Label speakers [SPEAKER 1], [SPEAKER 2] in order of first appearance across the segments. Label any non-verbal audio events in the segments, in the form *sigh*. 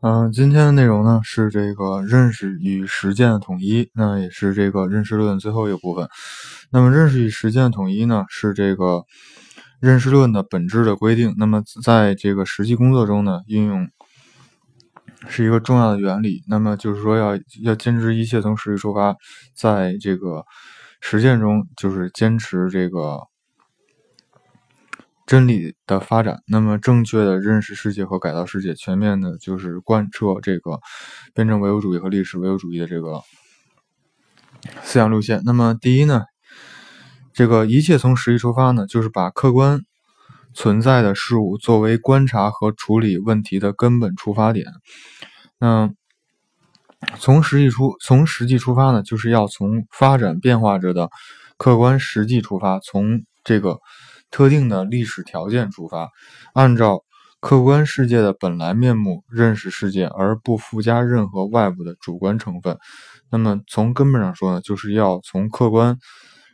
[SPEAKER 1] 嗯，今天的内容呢是这个认识与实践的统一，那也是这个认识论最后一个部分。那么认识与实践的统一呢是这个认识论的本质的规定。那么在这个实际工作中呢，运用是一个重要的原理。那么就是说要要坚持一切从实际出发，在这个实践中就是坚持这个。真理的发展，那么正确的认识世界和改造世界，全面的就是贯彻这个辩证唯物主义和历史唯物主义的这个思想路线。那么第一呢，这个一切从实际出发呢，就是把客观存在的事物作为观察和处理问题的根本出发点。那从实际出从实际出发呢，就是要从发展变化着的客观实际出发，从这个。特定的历史条件出发，按照客观世界的本来面目认识世界，而不附加任何外部的主观成分。那么从根本上说呢，就是要从客观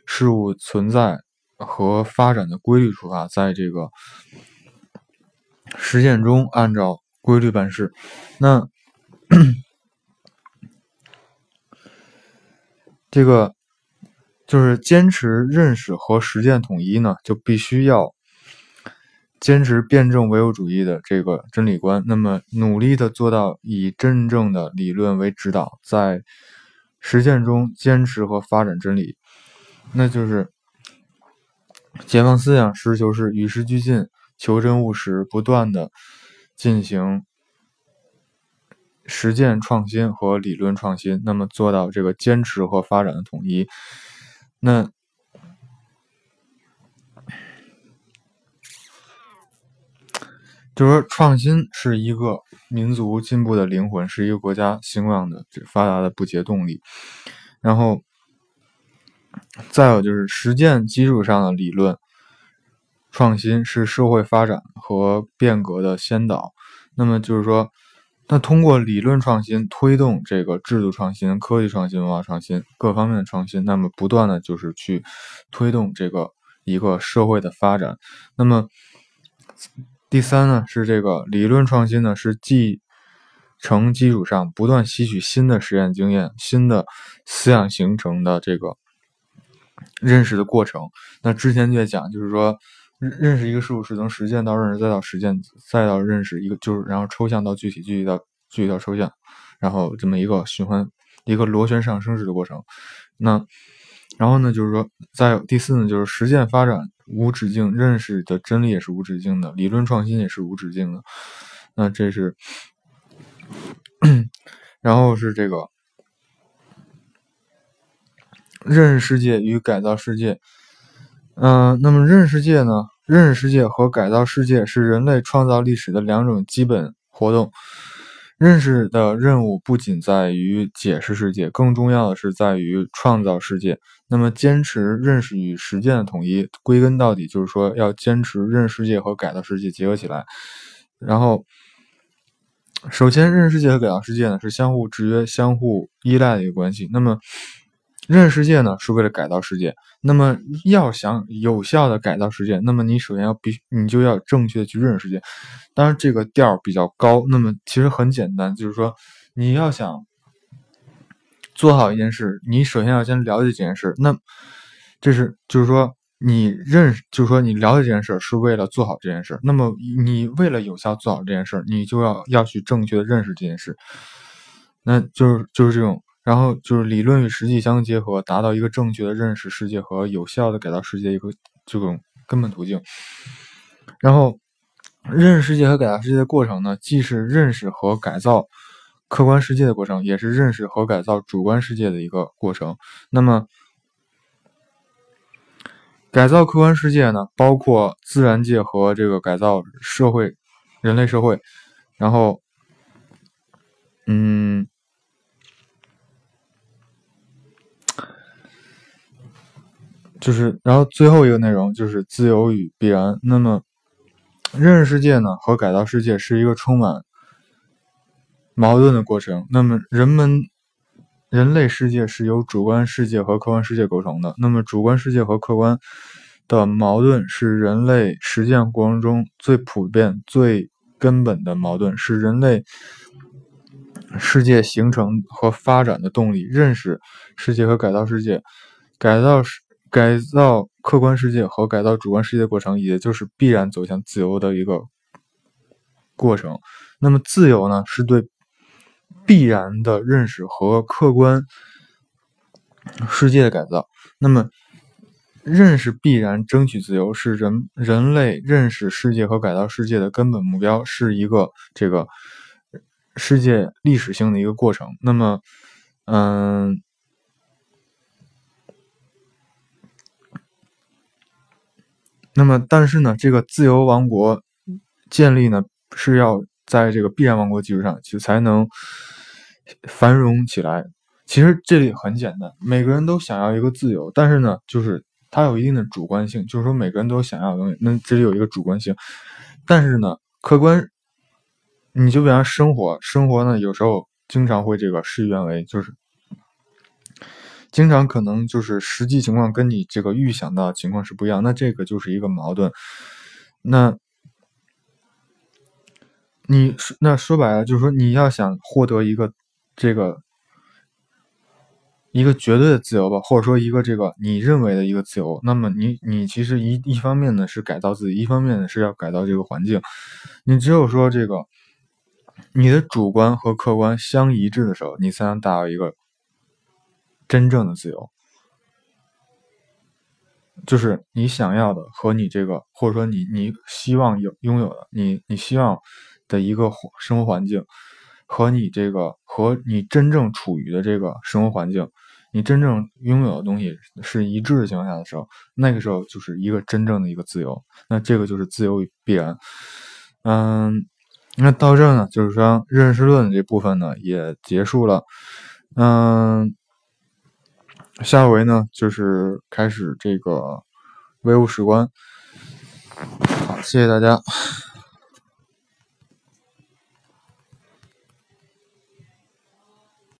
[SPEAKER 1] 事物存在和发展的规律出发，在这个实践中按照规律办事。那 *coughs* 这个。就是坚持认识和实践统一呢，就必须要坚持辩证唯物主义的这个真理观。那么，努力的做到以真正的理论为指导，在实践中坚持和发展真理。那就是解放思想，实事求是，与时俱进，求真务实，不断的进行实践创新和理论创新。那么，做到这个坚持和发展的统一。那就是说，创新是一个民族进步的灵魂，是一个国家兴旺的、发达的不竭动力。然后，再有就是实践基础上的理论创新是社会发展和变革的先导。那么就是说。那通过理论创新推动这个制度创新、科技创新、文化创新各方面的创新，那么不断的就是去推动这个一个社会的发展。那么第三呢，是这个理论创新呢，是继承基础上不断吸取新的实验经验、新的思想形成的这个认识的过程。那之前就讲，就是说。认认识一个事物是从实践到认识，再到实践，再到认识一个，就是然后抽象到具体，具体到具体到抽象，然后这么一个循环，一个螺旋上升式的过程。那然后呢，就是说，再有第四呢，就是实践发展无止境，认识的真理也是无止境的，理论创新也是无止境的。那这是，然后是这个认识世界与改造世界。嗯，那么认识世界呢？认识世界和改造世界是人类创造历史的两种基本活动。认识的任务不仅在于解释世界，更重要的是在于创造世界。那么，坚持认识与实践的统一，归根到底就是说要坚持认识世界和改造世界结合起来。然后，首先，认识世界和改造世界呢是相互制约、相互依赖的一个关系。那么，认识世界呢，是为了改造世界。那么，要想有效的改造世界，那么你首先要必，你就要正确的去认识世界。当然，这个调比较高。那么，其实很简单，就是说，你要想做好一件事，你首先要先了解这件事。那这是就是说，你认识，就是说，你了解这件事是为了做好这件事。那么，你为了有效做好这件事，你就要要去正确的认识这件事。那就是就是这种。然后就是理论与实际相结合，达到一个正确的认识世界和有效的改造世界一个这种根本途径。然后，认识世界和改造世界的过程呢，既是认识和改造客观世界的过程，也是认识和改造主观世界的一个过程。那么，改造客观世界呢，包括自然界和这个改造社会、人类社会。然后，嗯。就是，然后最后一个内容就是自由与必然。那么，认识世界呢和改造世界是一个充满矛盾的过程。那么，人们人类世界是由主观世界和客观世界构成的。那么，主观世界和客观的矛盾是人类实践过程中最普遍、最根本的矛盾，是人类世界形成和发展的动力，认识世界和改造世界，改造改造客观世界和改造主观世界的过程，也就是必然走向自由的一个过程。那么，自由呢，是对必然的认识和客观世界的改造。那么，认识必然，争取自由，是人人类认识世界和改造世界的根本目标，是一个这个。世界历史性的一个过程。那么，嗯，那么但是呢，这个自由王国建立呢，是要在这个必然王国基础上，就才能繁荣起来。其实这里很简单，每个人都想要一个自由，但是呢，就是它有一定的主观性，就是说每个人都想要的东西，那这里有一个主观性，但是呢，客观。你就比方生活，生活呢，有时候经常会这个事与愿违，就是经常可能就是实际情况跟你这个预想到情况是不一样，那这个就是一个矛盾。那你那说白了就是说，你要想获得一个这个一个绝对的自由吧，或者说一个这个你认为的一个自由，那么你你其实一一方面呢是改造自己，一方面呢是要改造这个环境。你只有说这个。你的主观和客观相一致的时候，你才能达到一个真正的自由。就是你想要的和你这个，或者说你你希望有拥有的，你你希望的一个生活环境，和你这个和你真正处于的这个生活环境，你真正拥有的东西是一致的情况下的时候，那个时候就是一个真正的一个自由。那这个就是自由与必然。嗯。那到这呢，就是说认识论这部分呢也结束了，嗯，下回呢就是开始这个唯物史观，好，谢谢大家。